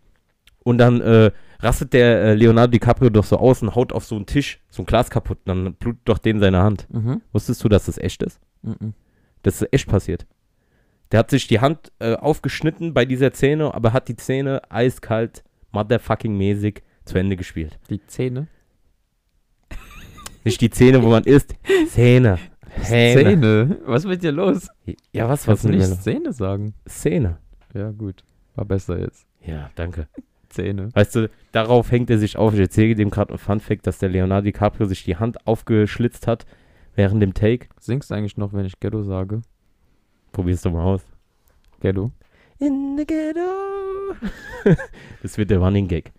B: und dann äh, rastet der äh, Leonardo DiCaprio doch so aus und haut auf so einen Tisch so ein Glas kaputt. Und dann blutet doch den seine Hand.
C: Mhm.
B: Wusstest du, dass das echt ist?
C: Mhm.
B: Das ist echt passiert. Der hat sich die Hand äh, aufgeschnitten bei dieser Szene, aber hat die Szene eiskalt, motherfucking mäßig zu Ende gespielt.
C: Die Zähne.
B: Nicht die Zähne, wo man isst. Zähne. Zähne.
C: Zähne? Was ist mit dir los?
B: Ja, was, was
C: Kannst du nicht
B: denn?
C: Szene sagen?
B: Szene.
C: Ja, gut. War besser jetzt.
B: Ja, danke.
C: Zähne.
B: Weißt du, darauf hängt er sich auf. Ich erzähle dem gerade ein Funfact, dass der Leonardo DiCaprio sich die Hand aufgeschlitzt hat während dem Take.
C: Singst du eigentlich noch, wenn ich Ghetto sage?
B: Probier's doch mal aus.
C: Ghetto.
B: In the ghetto. <laughs> das wird der Running Gag.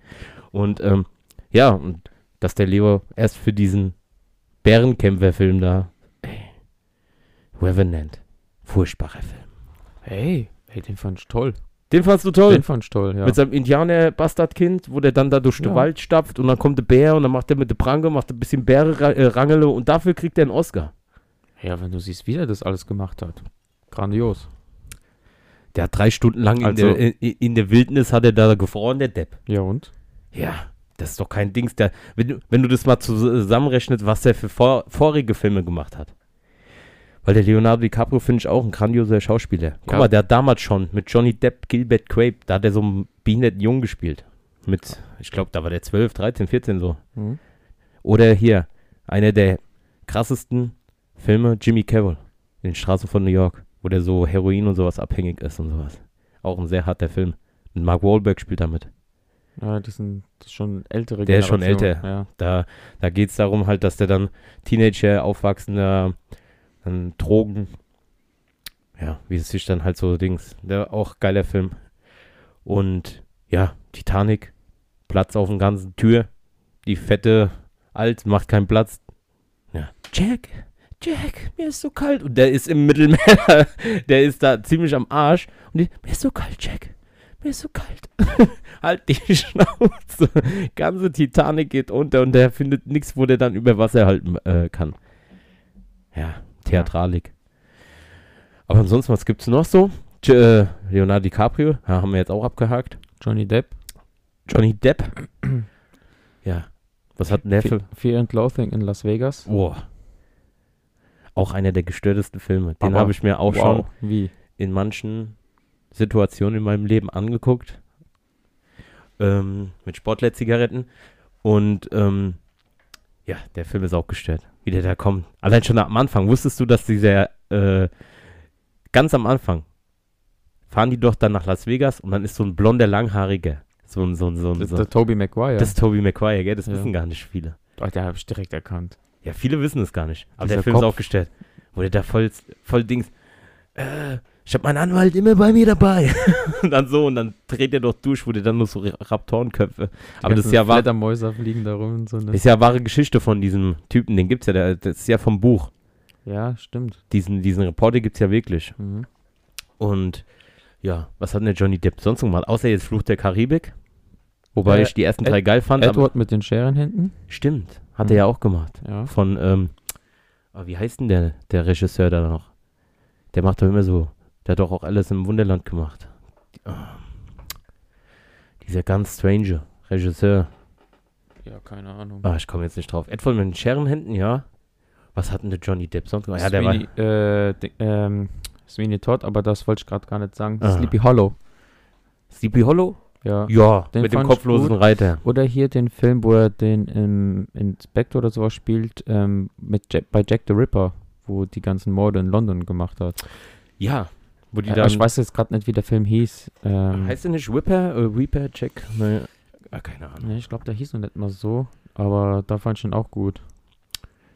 B: Und ähm, ja, und dass der Leo erst für diesen Bärenkämpfer-Film da, ey, Revenant, furchtbarer Film.
C: Hey, hey, den fand ich toll.
B: Den fandst du toll?
C: Den fand ich toll, ja.
B: Mit seinem Indianer-Bastardkind, wo der dann da durch den
C: Ja.
B: Wald stapft und dann kommt der Bär und dann macht er mit der Pranke, macht ein bisschen Bäre-Rangele und dafür kriegt er einen Oscar.
C: Ja, wenn du siehst, wie er das alles gemacht hat. Grandios.
B: Der hat drei Stunden lang
C: Also-
B: in, der, in, in der Wildnis hat er da gefroren, der Depp.
C: Ja, und?
B: Ja, das ist doch kein Dings. Der, wenn, du, wenn du das mal zusammenrechnet, was er für vor, vorige Filme gemacht hat. Weil der Leonardo DiCaprio finde ich auch ein grandioser Schauspieler. Guck
C: Ja.
B: mal, der hat damals schon mit Johnny Depp, Gilbert Grape, da hat er so einen behinderten Jungen gespielt. Mit, ich glaube, da war der 12, 13, 14 so.
C: Mhm.
B: Oder hier, einer der krassesten Filme, Jimmy Cavill, in den Straßen von New York, wo der so Heroin und sowas abhängig ist und sowas. Auch ein sehr harter Film. Und Mark Wahlberg spielt damit.
C: Ja, das sind schon ältere
B: Der ist schon älter.
C: Ja.
B: Da, da geht es darum halt, dass der dann Teenager, aufwachsender, dann Drogen, ja, wie es sich dann halt so Dings, der auch geiler Film. Und ja, Titanic, Platz auf dem ganzen Tür, die fette Alt macht keinen Platz. Ja, Jack, Jack, mir ist so kalt. Und der ist im Mittelmeer, <laughs> der ist da ziemlich am Arsch. Und die, mir ist so kalt, Jack, mir ist so kalt. <laughs> halt die <laughs> Schnauze. Ganze Titanic geht unter und der findet nichts, wo der dann über Wasser halten äh, kann. Ja, Theatralik. Aber ansonsten, was gibt's noch so? J äh, Leonardo DiCaprio, ja, haben wir jetzt auch abgehakt.
C: Johnny Depp.
B: Johnny Depp. <clears throat> ja. Was hat der.
C: Fe Fear and Loathing in Las Vegas.
B: Boah. Auch einer der gestörtesten Filme. Den habe ich mir auch schon
C: Wow. Wie?
B: in manchen Situationen in meinem Leben angeguckt. Ähm, mit Sportler-Zigaretten. Und ähm, Ja, der Film ist auch gestört. Wie der da kommt. Allein schon am Anfang. Wusstest du, dass dieser, äh, ganz am Anfang, fahren die doch dann nach Las Vegas und dann ist so ein blonder, langhaariger. So ein, so ein, so ein,
C: Das
B: so
C: ist der Toby Maguire.
B: Das ist Toby Maguire, gell? Das
C: Ja.
B: wissen gar nicht viele.
C: oh, der habe ich direkt erkannt.
B: Ja, viele wissen es gar nicht. Aber
C: Dieser
B: der Film ist
C: Kopf.
B: auch gestellt. Wo der da voll, voll Dings. Äh, ich hab meinen Anwalt immer bei mir dabei. <laughs> und dann so, und dann dreht er doch durch, wo der dann nur so Raptorenköpfe. Aber das ist ja wahr,
C: fliegen da rum. und So eine
B: ist ja wahre Geschichte von diesem Typen. Den gibt's ja, der, das ist ja vom Buch.
C: ja, stimmt.
B: Diesen, diesen Reporter gibt's ja wirklich.
C: Mhm.
B: Und ja, was hat denn der Johnny Depp sonst noch gemacht? Außer jetzt Fluch der Karibik. Wobei
C: Äh,
B: ich die ersten
C: Ed-
B: drei geil fand.
C: Edward mit den Scherenhänden.
B: stimmt, hat
C: Mhm.
B: er ja auch gemacht.
C: Ja.
B: von, ähm, ah, wie heißt denn der, der Regisseur da noch? Der macht doch immer so, der hat doch auch alles im Wunderland gemacht. Ah, dieser ganz strange Regisseur.
C: Ja, keine Ahnung.
B: Ah, ich komme jetzt nicht drauf. Edward mit den Scherenhänden, ja. Was hat denn der Johnny Depp sonst gemacht? Ja, der war,
C: Sweeney, äh, di- ähm, Sweeney Todd, aber das wollte ich gerade gar nicht sagen.
B: Ah.
C: Sleepy Hollow.
B: Sleepy Hollow?
C: Ja.
B: Ja,
C: Den
B: mit dem kopflosen. Reiter.
C: Oder hier den Film, wo er den ähm, Inspector oder sowas spielt, ähm, mit Jack, bei Jack the Ripper, wo die ganzen Morde in London gemacht hat.
B: Ja, wo die
C: Äh,
B: dann,
C: ich weiß jetzt gerade nicht, wie der Film hieß. Ähm,
B: heißt der nicht Whipper, äh, Reaper, Jack? Nee, ah, keine Ahnung.
C: nee, ich glaube, der hieß noch nicht mal so, aber da fand ich ihn auch gut.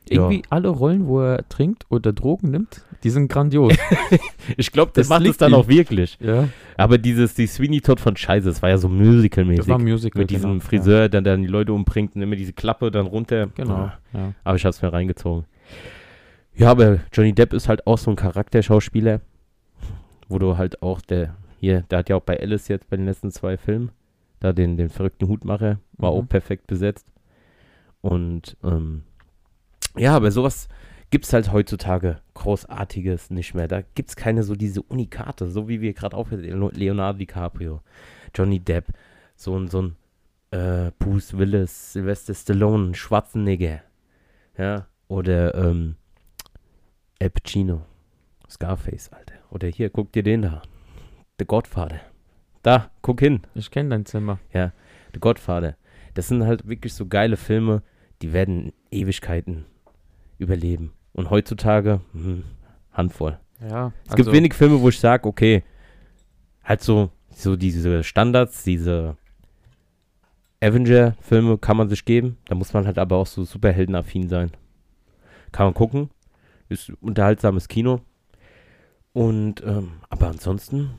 B: Ja.
C: Irgendwie alle Rollen, wo er trinkt oder Drogen nimmt, die sind grandios. <laughs>
B: Ich glaube, das,
C: Das
B: macht es dann
C: ihm.
B: auch wirklich.
C: ja,
B: Aber dieses, die Sweeney Todd von Scheiße, das war ja so musical-mäßig.
C: das war ein Musical.
B: Mit diesem
C: genau,
B: Friseur, der dann die Leute umbringt und immer diese Klappe dann runter.
C: Ja, genau,
B: Ah,
C: ja.
B: Aber ich hab's mir reingezogen. Ja, aber Johnny Depp ist halt auch so ein Charakterschauspieler, wo du halt auch der, hier, der hat ja auch bei Alice jetzt bei den letzten zwei Filmen, da den, den verrückten Hutmacher, war
C: Mhm.
B: auch perfekt besetzt. Und, ähm, ja, aber sowas gibt's halt heutzutage Großartiges nicht mehr. Da gibt's keine so diese Unikate, so wie wir gerade auch mit Leonardo DiCaprio, Johnny Depp, so ein, so ein äh, Bruce Willis, Sylvester Stallone, Schwarzenegger, ja, oder ähm, Al Pacino, Scarface, Alter. Oder hier, guck dir den da, The Godfather. Da, guck hin,
C: Ich kenne dein Zimmer.
B: The Godfather. Das sind halt wirklich so geile Filme, die werden Ewigkeiten überleben. Und heutzutage, hm, Handvoll.
C: Ja,
B: Es gibt wenig Filme, wo ich sage, okay, halt so, so diese Standards, diese Avenger-Filme kann man sich geben. Da muss man halt aber auch so superheldenaffin sein. Kann man gucken. Ist unterhaltsames Kino. Und, ähm, aber ansonsten,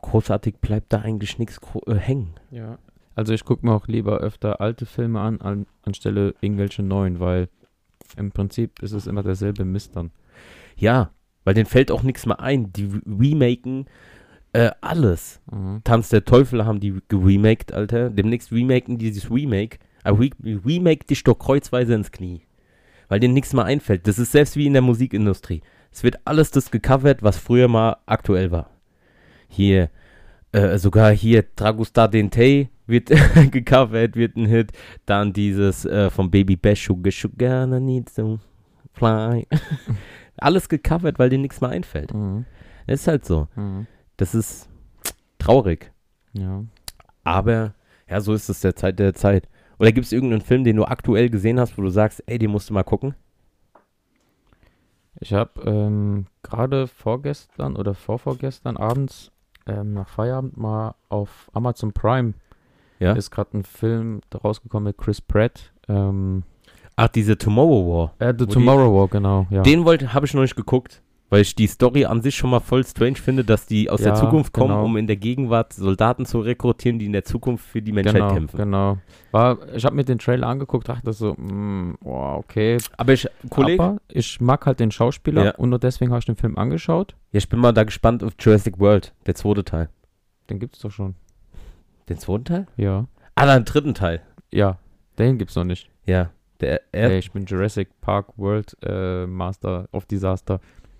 B: großartig bleibt da eigentlich nichts äh, hängen.
C: Ja. Also ich gucke mir auch lieber öfter alte Filme an, an, anstelle irgendwelche neuen, weil im Prinzip ist es immer derselbe Mist dann.
B: Ja, weil denen fällt auch nichts mehr ein. Die remaken äh, alles.
C: Mhm.
B: Tanz der Teufel haben die geremaked, Alter. Demnächst remaken die dieses Remake. Aber re remake dich doch kreuzweise ins Knie. Weil denen nichts mehr einfällt. Das ist selbst wie in der Musikindustrie. Es wird alles das gecovert, was früher mal aktuell war. Hier, äh, sogar hier Dragostar Dente wird <laughs> gecovert, wird ein Hit. Dann dieses äh, von Baby Bash, Sugar Sugar, I need to fly. <laughs> alles gecovert, weil denen nichts mehr einfällt.
C: Mhm.
B: Ist halt so.
C: Mhm.
B: Das ist traurig.
C: Ja.
B: Aber ja, so ist es der Zeit der Zeit. Oder gibt es irgendeinen Film, den du aktuell gesehen hast, wo du sagst, ey, den musst du mal gucken?
C: Ich habe ähm, gerade vorgestern oder vorvorgestern abends ähm, nach Feierabend mal auf Amazon Prime
B: Ja.
C: ist gerade ein Film rausgekommen mit Chris Pratt. Ähm,
B: Ach, diese Tomorrow War.
C: äh, The
B: Wo die-
C: Tomorrow War, genau. Ja.
B: Den wollte, habe ich noch nicht geguckt, weil ich die Story an sich schon mal voll strange finde, dass die aus der
C: Ja,
B: Zukunft kommen,
C: genau.
B: um in der Gegenwart Soldaten zu rekrutieren, die in der Zukunft für die Menschheit
C: genau,
B: kämpfen.
C: genau. War, ich habe mir den Trailer angeguckt, dachte so, mm, oh, okay.
B: Aber ich, Kollege,
C: Aber ich mag halt den Schauspieler
B: Ja.
C: und nur deswegen habe ich den Film angeschaut.
B: ja, ich bin mal da gespannt auf Jurassic World, der zweite Teil.
C: Den gibt's doch schon.
B: Den zweiten Teil?
C: Ja.
B: Ah, den dritten Teil.
C: Ja, den gibt's noch nicht.
B: Ja. Der, er,
C: Ey, ich bin Jurassic Park World äh, Master of Disaster.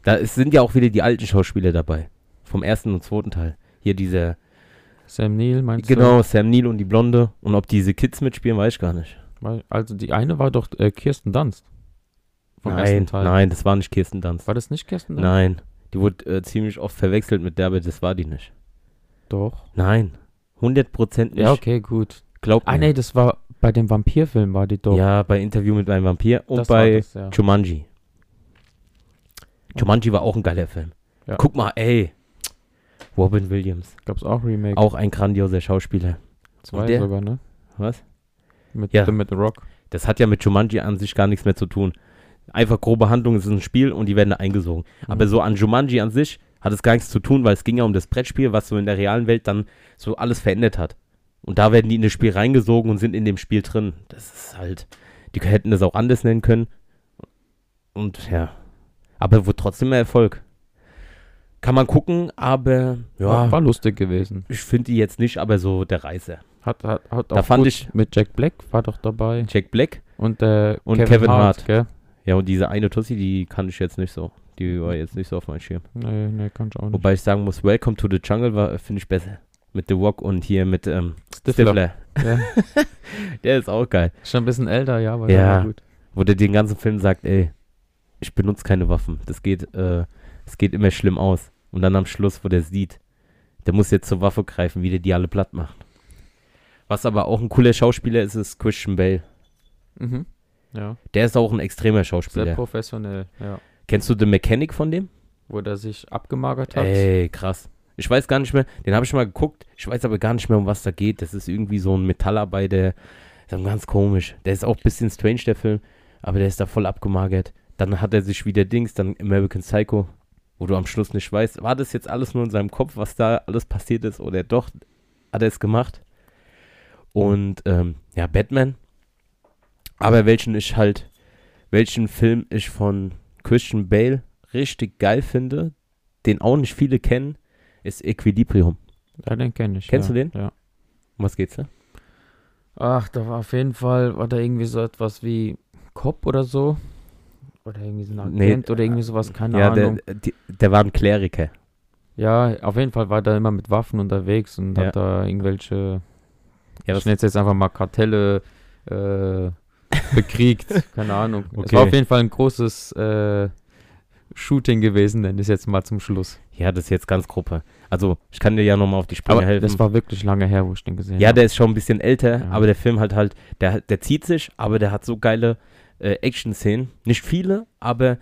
B: Da sind ja auch wieder die alten Schauspieler dabei. Vom ersten und zweiten Teil. Hier dieser,
C: Sam Neill meinst
B: genau, Sam Neill und die Blonde. Und ob diese Kids mitspielen, weiß ich gar nicht.
C: du? Also die eine war doch äh, Kirsten Dunst. Vom
B: nein,
C: ersten Teil.
B: nein, das war nicht Kirsten Dunst.
C: War das nicht Kirsten Dunst?
B: Nein, die wurde äh, ziemlich oft verwechselt mit der, aber das war die nicht.
C: Doch.
B: Nein, 100% nicht.
C: Ja, okay, gut.
B: Glaub
C: Ah,
B: mir.
C: nee, das war bei dem Vampirfilm war die doch.
B: Ja, bei Interview mit einem Vampir und
C: das
B: bei
C: das, ja.
B: Jumanji. Jumanji war auch ein geiler Film.
C: Ja.
B: Guck mal, ey. Robin Williams.
C: Gab's auch Remake.
B: Auch ein grandioser Schauspieler.
C: zwei
B: der-
C: sogar, ne?
B: Was?
C: Mit,
B: Ja.
C: mit The Rock.
B: Das hat ja mit Jumanji an sich gar nichts mehr zu tun. Einfach grobe Handlung, es ist ein Spiel und die werden da eingesogen. Aber
C: Mhm.
B: so an Jumanji an sich hat es gar nichts zu tun, weil es ging ja um das Brettspiel, was so in der realen Welt dann so alles verändert hat. Und da werden die in das Spiel reingesogen und sind in dem Spiel drin. Das ist halt, die hätten das auch anders nennen können. Und ja, aber wurde trotzdem ein Erfolg. Kann man gucken, aber
C: War,
B: ja,
C: war lustig gewesen.
B: ich finde die jetzt nicht, aber so der Reißer.
C: Hat, hat, hat
B: Da
C: auch
B: fand ich-
C: mit Jack Black war doch dabei.
B: Jack Black
C: Und, äh,
B: Und Kevin Hart.
C: gell?
B: Ja, und diese eine Tussi, die kann ich jetzt nicht so. Die war jetzt nicht so auf meinem Schirm.
C: Nee, nee, kann ich auch nicht.
B: Wobei ich sagen muss, Welcome to the Jungle war, finde ich besser. Mit The Rock und hier mit ähm,
C: Stifler.
B: Stifler.
C: Ja. <laughs>
B: Der ist auch geil.
C: Schon ein bisschen älter, ja, aber
B: Ja.
C: gut.
B: Wo der den ganzen Film sagt, ey, ich benutze keine Waffen. Das geht, äh, geht immer schlimm aus. Und dann am Schluss, wo der sieht, der muss jetzt zur Waffe greifen, wie der die alle platt macht. Was aber auch ein cooler Schauspieler ist, ist Christian Bale.
C: Mhm. Ja,
B: Der ist auch ein extremer
C: sehr
B: Schauspieler.
C: professionell, ja.
B: Kennst du The Mechanic von dem?
C: Wo der sich abgemagert hat.
B: Ey, krass. Ich weiß gar nicht mehr, den habe ich mal geguckt, ich weiß aber gar nicht mehr, um was da geht. Das ist irgendwie so ein Metallarbeiter, ganz komisch. Der ist auch ein bisschen strange, der Film, aber der ist da voll abgemagert. Dann hat er sich wieder Dings, dann American Psycho, wo du am Schluss nicht weißt, war das jetzt alles nur in seinem Kopf, was da alles passiert ist, oder doch hat er es gemacht? Und ähm, ja, Batman. Aber welchen ich halt, welchen Film ich von Christian Bale richtig geil finde, den auch nicht viele kennen, ist Equilibrium.
C: Ja, den kenne ich.
B: Kennst
C: ja.
B: du den?
C: Ja.
B: Um was geht's da?
C: Ach, da war auf jeden Fall, war da irgendwie so etwas wie Cop oder so. Oder irgendwie so ein
B: Nee,
C: Agent oder irgendwie sowas, keine
B: ja,
C: Ahnung.
B: der, die, der war ein Kleriker.
C: Ja, auf jeden Fall war der immer mit Waffen unterwegs und
B: Ja.
C: hat da irgendwelche,
B: Ja,
C: ich nenne es jetzt einfach mal Kartelle äh, bekriegt. <laughs> keine Ahnung. Es
B: Okay.
C: war auf jeden Fall ein großes äh, Shooting gewesen, nenne ich es jetzt mal zum Schluss.
B: ja, das ist jetzt ganz Gruppe. Also, ich kann dir ja nochmal auf die Sprünge
C: Aber
B: helfen.
C: das war wirklich lange her, wo ich den gesehen
B: ja,
C: habe.
B: der ist schon ein bisschen älter,
C: Ja.
B: aber der Film hat halt, der, der zieht sich, aber der hat so geile äh, Action-Szenen. Nicht viele, aber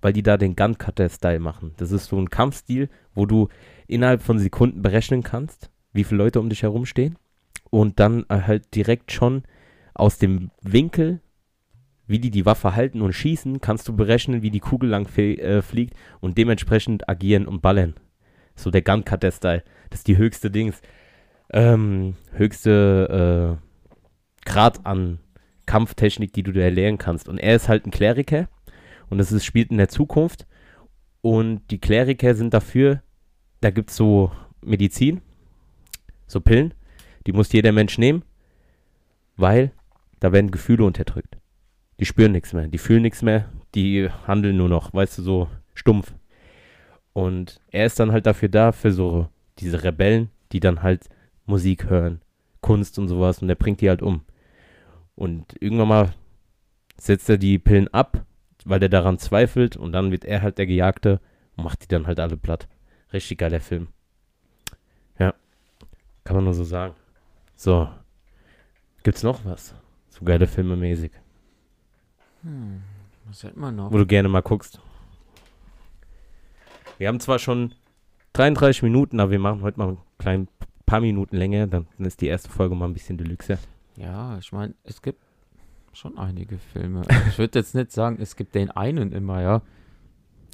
B: weil die da den Gun-Cutter-Style machen. Das ist so ein Kampfstil, wo du innerhalb von Sekunden berechnen kannst, wie viele Leute um dich herum stehen und dann halt direkt schon aus dem Winkel, wie die die Waffe halten und schießen, kannst du berechnen, wie die Kugel lang äh, fliegt und dementsprechend agieren und ballern. So der Gun-Cutter-Style. Das ist die höchste Dings. Ähm, höchste äh, Grad an Kampftechnik, die du dir erlernen kannst. Und er ist halt ein Kleriker und das spielt in der Zukunft. Und die Kleriker sind dafür, da gibt es so Medizin, so Pillen, die muss jeder Mensch nehmen, weil da werden Gefühle unterdrückt. Die spüren nichts mehr, die fühlen nichts mehr, die handeln nur noch, weißt du, so stumpf. Und er ist dann halt dafür da, für so diese Rebellen, die dann halt Musik hören, Kunst und sowas und der bringt die halt um. Und irgendwann mal setzt er die Pillen ab, weil er daran zweifelt und dann wird er halt der Gejagte und macht die dann halt alle platt. Richtig geiler Film. Ja, kann man nur so sagen. So, gibt's noch was? So geile Filme mäßig,
C: Hm, was hätten wir noch?
B: wo du gerne mal guckst. Wir haben zwar schon 33 Minuten, aber wir machen heute mal ein klein paar Minuten länger, dann ist die erste Folge mal ein bisschen deluxe.
C: Ja, ich meine, es gibt schon einige Filme. Ich würde jetzt nicht sagen, es gibt den einen immer, ja.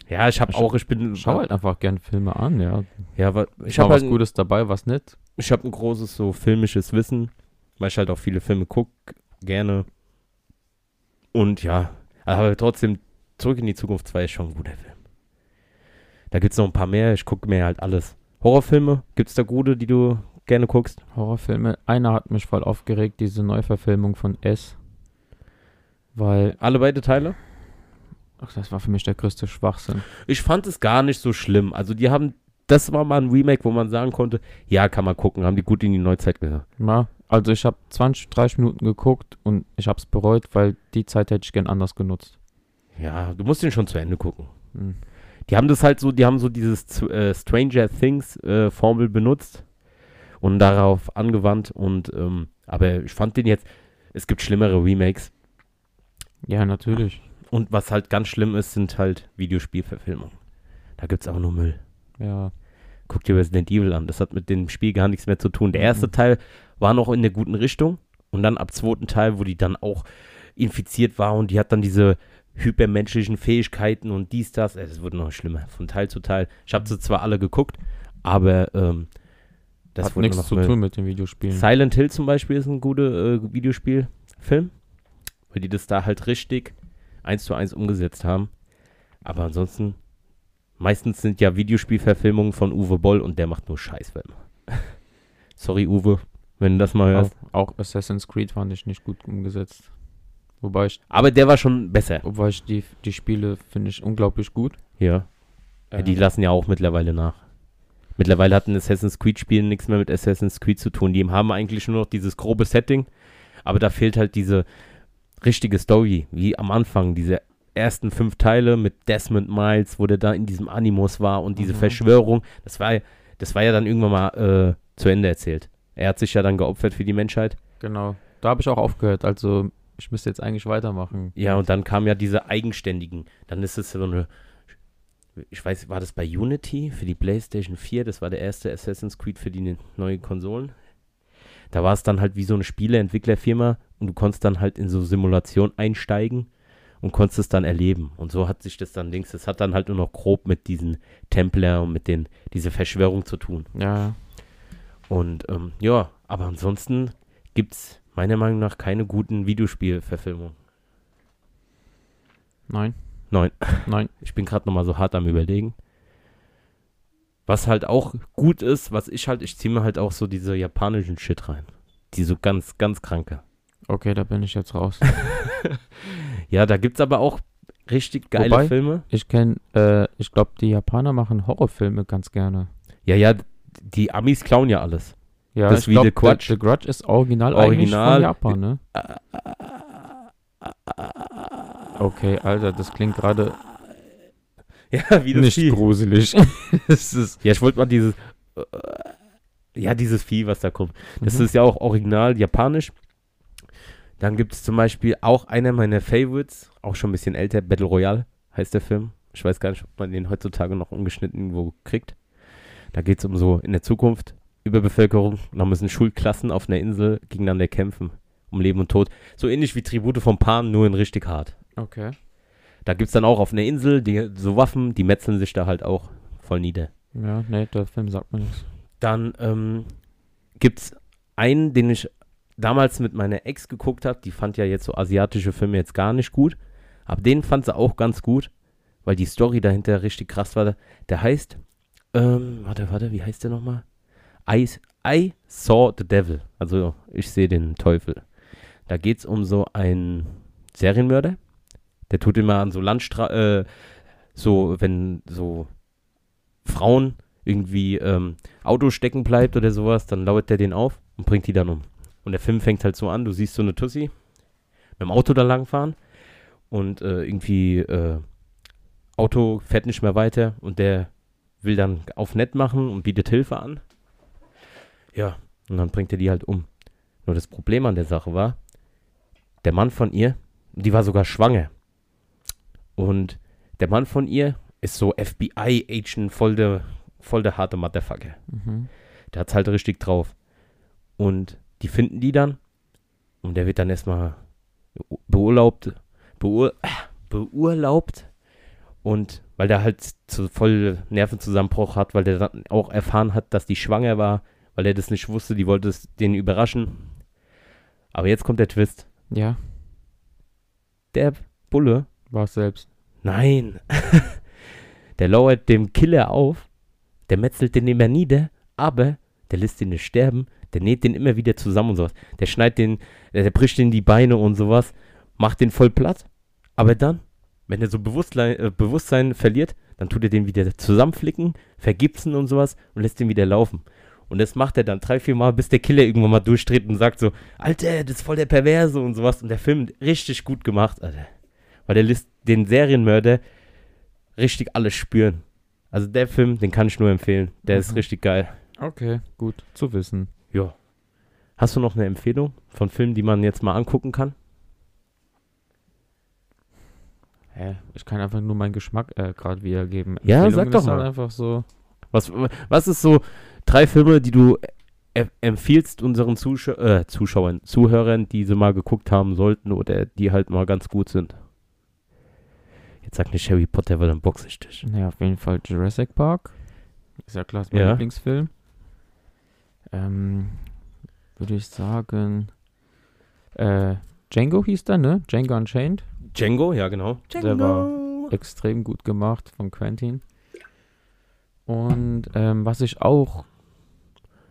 B: Ja, ich habe auch, ich bin,
C: Schau halt einfach gern Filme an, ja.
B: ja, aber ich habe
C: was
B: halt,
C: Gutes dabei, was nicht.
B: ich habe ein großes so filmisches Wissen, weil ich halt auch viele Filme gucke, gerne. Und ja, aber trotzdem, Zurück in die Zukunft 2 ist schon ein guter Film. Da gibt es noch ein paar mehr, ich gucke mir halt alles. Horrorfilme, gibt es da gute, die du gerne guckst?
C: Horrorfilme. Einer hat mich voll aufgeregt, diese Neuverfilmung von S. Weil,
B: Alle beide Teile?
C: ach, das war für mich der größte Schwachsinn.
B: Ich fand es gar nicht so schlimm. Also die haben, das war mal ein Remake, wo man sagen konnte, ja, kann man gucken, haben die gut in die Neuzeit gehört.
C: Ja, also ich habe 20, 30 Minuten geguckt und ich habe es bereut, weil die Zeit hätte ich gern anders genutzt.
B: Ja, du musst den schon zu Ende gucken.
C: Hm.
B: Die haben das halt so, die haben so dieses äh, Stranger Things äh, Formel benutzt und darauf angewandt und ähm, aber ich fand den jetzt, es gibt schlimmere Remakes.
C: Ja, natürlich.
B: Und was halt ganz schlimm ist, sind halt Videospielverfilmungen. Da gibt es auch nur Müll.
C: Ja.
B: Guck dir Resident Evil an. Das hat mit dem Spiel gar nichts mehr zu tun. Der erste
C: Mhm.
B: Teil war noch in der guten Richtung. Und dann ab zweiten Teil, wo die dann auch infiziert war und die hat dann diese hypermenschlichen Fähigkeiten und dies, das. Äh, Es wurde noch schlimmer, von Teil zu Teil. Ich habe sie zwar alle geguckt, aber ähm, das
C: Hat nichts zu tun mit den Videospielen.
B: Silent Hill zum Beispiel ist ein guter äh, Videospielfilm, weil die das da halt richtig eins zu eins umgesetzt haben. Aber ansonsten, meistens sind ja Videospielverfilmungen von Uwe Boll und der macht nur Scheißfilme. <laughs> Sorry, Uwe, wenn du das mal
C: auch,
B: hörst.
C: auch Assassin's Creed fand ich nicht gut umgesetzt. Wobei ich,
B: Aber der war schon besser.
C: wobei ich die, die Spiele finde ich unglaublich gut.
B: Ja. ja. Die
C: Ähm,
B: lassen ja auch mittlerweile nach. Mittlerweile hat ein Assassin's Creed-Spiel nichts mehr mit Assassin's Creed zu tun. Die haben eigentlich nur noch dieses grobe Setting, aber da fehlt halt diese richtige Story, wie am Anfang, diese ersten fünf Teile mit Desmond Miles, wo der da in diesem Animus war und diese
C: Mhm.
B: Verschwörung, das war, das war ja dann irgendwann mal äh, zu Ende erzählt. Er hat sich ja dann geopfert für die Menschheit.
C: Genau. Da habe ich auch aufgehört. Also ich müsste jetzt eigentlich weitermachen.
B: Ja, und dann kamen ja diese eigenständigen. Dann ist es so eine. Ich weiß, war das bei Unity für die PlayStation 4? Das war der erste Assassin's Creed für die ne- neuen Konsolen. Da war es dann halt wie so eine Spieleentwicklerfirma und du konntest dann halt in so Simulation einsteigen und konntest es dann erleben. Und so hat sich das dann links, das hat dann halt nur noch grob mit diesen Templer und mit den, diese Verschwörung zu tun.
C: Ja,
B: Und ähm, ja, aber ansonsten gibt es meiner Meinung nach keine guten Videospielverfilmungen.
C: nein,
B: Nein.
C: nein.
B: Ich bin gerade nochmal so hart am überlegen. Was halt auch gut ist, was ich halt, ich ziehe mir halt auch so diese japanischen Shit rein. Die so ganz, ganz kranke.
C: Okay, da bin ich jetzt raus.
B: Ja, da gibt's aber auch richtig geile
C: Wobei-
B: Filme.
C: Ich kenne, äh, ich glaube, die Japaner machen Horrorfilme ganz gerne.
B: Ja, ja, die Amis klauen ja alles.
C: Ja,
B: Das
C: ich
B: wie
C: glaub,
B: The Grudge.
C: The Grudge ist original,
B: Original.
C: eigentlich von Japan, ne? Okay, Alter, das klingt gerade <laughs>
B: Ja, wie das
C: nicht
B: Vieh.
C: gruselig. <laughs> das ist,
B: Ja, ich wollte mal dieses, äh, ja, dieses Vieh, was da kommt. Das
C: Mhm.
B: ist ja auch original japanisch. Dann gibt es zum Beispiel auch einer meiner Favorites, auch schon ein bisschen älter, Battle Royale heißt der Film. Ich weiß gar nicht, ob man den heutzutage noch ungeschnitten irgendwo kriegt. Da geht es um so in der Zukunft Überbevölkerung. Da müssen Schulklassen auf einer Insel gegeneinander kämpfen. Um Leben und Tod. So ähnlich wie Tribute von Pan, nur in richtig hart.
C: Okay.
B: Da gibt es dann auch auf einer Insel die, so Waffen, die metzeln sich da halt auch voll nieder.
C: Ja, nee, der Film sagt mir nichts.
B: Dann ähm, gibt es einen, den ich damals mit meiner Ex geguckt habe. Die fand ja jetzt so asiatische Filme jetzt gar nicht gut. Aber den fand sie auch ganz gut, weil die Story dahinter richtig krass war. Der heißt, ähm, warte, warte, wie heißt der nochmal? I, I Saw the Devil. Also ich sehe den Teufel. Da geht es um so einen Serienmörder. Der tut immer an so Landstra äh, so, wenn so Frauen irgendwie ähm, Auto stecken bleibt oder sowas, dann lauert der den auf und bringt die dann um. Und der Film fängt halt so an, du siehst so eine Tussi mit dem Auto da langfahren und äh, irgendwie äh, Auto fährt nicht mehr weiter und der will dann auf nett machen und bietet Hilfe an. Ja, und dann bringt er die halt um. Nur das Problem an der Sache war, der Mann von ihr, die war sogar schwanger. Und der Mann von ihr ist so FBI-Agent, voll der, voll der harte Motherfucker.
C: Mhm.
B: Der hat's halt richtig drauf. Und die finden die dann und der wird dann erstmal beurlaubt, beur, <clears throat> beurlaubt und weil der halt zu voll Nervenzusammenbruch hat, weil der dann auch erfahren hat, dass die schwanger war, weil er das nicht wusste, die wollte es den überraschen. Aber jetzt kommt der Twist.
C: Ja,
B: Der Bulle,
C: war es selbst.
B: Nein, <laughs> der lauert dem Killer auf, der metzelt den immer nieder, aber der lässt ihn nicht sterben, der näht den immer wieder zusammen und sowas. Der schneidet den, der, der bricht den die Beine und sowas, macht den voll platt, aber dann, wenn er so Bewusstsein, äh, Bewusstsein verliert, dann tut er den wieder zusammenflicken, vergipsen und sowas und lässt den wieder laufen. Und das macht er dann drei, vier Mal, bis der Killer irgendwann mal durchdreht und sagt so, Alter, das ist voll der Perverse und sowas. Und der Film richtig gut gemacht, Alter. Weil der lässt den Serienmörder richtig alles spüren. Also der Film, den kann ich nur empfehlen. Der ist
C: Mhm.
B: richtig geil.
C: Okay, gut zu wissen.
B: Ja. Hast du noch eine Empfehlung von Filmen, die man jetzt mal angucken kann?
C: Hä? Ich kann einfach nur meinen Geschmack äh, gerade wiedergeben.
B: Ja, sag doch
C: ist halt
B: mal.
C: einfach so.
B: Was, was ist so drei Filme, die du empfiehlst unseren Zuschau äh, Zuschauern, Zuhörern, die sie mal geguckt haben sollten oder die halt mal ganz gut sind? Jetzt sag nicht Harry Potter, weil dann boxe ich dich.
C: Ja, auf jeden Fall Jurassic Park. Ist ja klar, ist mein
B: Ja.
C: Lieblingsfilm. Ähm, würde ich sagen. Äh, Django hieß der, ne? Django Unchained.
B: Django, ja genau.
C: Der war extrem gut gemacht von Quentin. Und ähm, was ich auch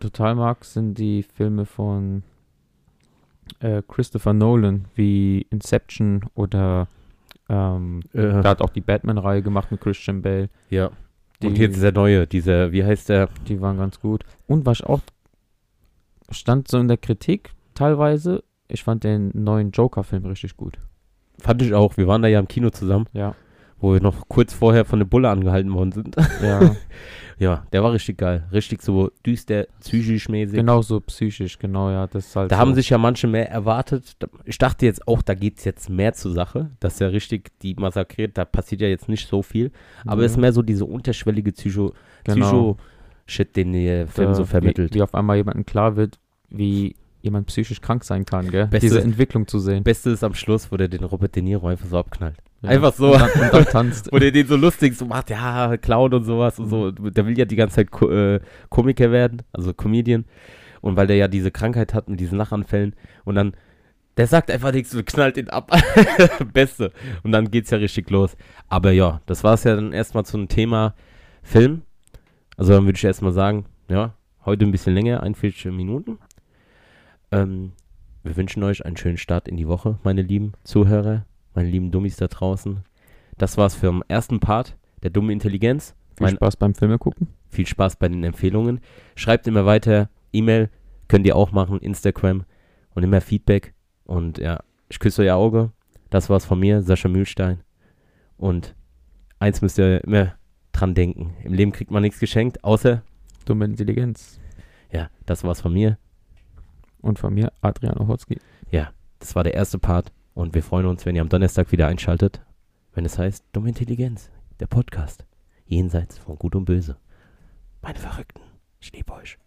C: total mag, sind die Filme von äh, Christopher Nolan, wie Inception oder ähm,
B: Äh,
C: da hat auch die Batman-Reihe gemacht mit Christian Bale.
B: ja.
C: Die,
B: Und jetzt der neue, dieser, wie heißt der?
C: die waren ganz gut. Und was ich auch stand so in der Kritik teilweise, ich fand den neuen Joker-Film richtig gut.
B: Fand ich auch. Wir waren da ja im Kino zusammen,
C: Ja.
B: Wo wir noch kurz vorher von der Bulle angehalten worden sind.
C: Ja, <laughs>
B: ja, der war richtig geil. Richtig so düster, psychisch mäßig.
C: genau so psychisch, genau, ja. Das ist halt
B: Da
C: so.
B: haben sich ja manche mehr erwartet. Ich dachte jetzt auch, da geht es jetzt mehr zur Sache, dass er richtig die massakriert. Da passiert ja jetzt nicht so viel. Aber es ist
C: Ja,
B: mehr so diese unterschwellige Psycho,
C: genau.
B: Psycho-Shit, den der Film
C: Da-
B: so vermittelt.
C: Wie, wie auf einmal jemandem klar wird, wie jemand psychisch krank sein kann, gell?
B: Beste-
C: Diese Entwicklung zu sehen.
B: Beste ist am Schluss, wo der den Robert De Niro einfach so abknallt.
C: Ja.
B: Einfach so.
C: Und dann, und dann tanzt. <laughs>
B: Wo der den so lustig so macht, ja, Clown und sowas und so. Der will ja die ganze Zeit Ko äh, Komiker werden, also Comedian. Und weil der ja diese Krankheit hat mit diesen Lachanfällen und dann, der sagt einfach nichts und knallt ihn ab. <laughs> Beste. Und dann geht's ja richtig los. Aber ja, das war's ja dann erstmal zum Thema Film. Also dann würde ich erstmal sagen, ja, heute ein bisschen länger, 41 Minuten. Ähm, wir wünschen euch einen schönen Start in die Woche, meine lieben Zuhörer, meine lieben Dummies da draußen. Das war's für den ersten Part der dumme Intelligenz.
C: Viel
B: mein-
C: Spaß beim Filme gucken.
B: Viel Spaß bei den Empfehlungen. Schreibt immer weiter. E-Mail könnt ihr auch machen, Instagram und immer Feedback. Und ja, ich küsse euer Auge. Das war's von mir, Sascha Mühlstein. Und eins müsst ihr immer dran denken. Im Leben kriegt man nichts geschenkt, außer,
C: Dumme Intelligenz.
B: ja, das war's von mir.
C: Und von mir, Adrian Ochotski.
B: Ja, das war der erste Part. Und wir freuen uns, wenn ihr am Donnerstag wieder einschaltet, wenn es heißt Dumme Intelligenz, der Podcast. Jenseits von Gut und Böse. Meine Verrückten, ich liebe euch.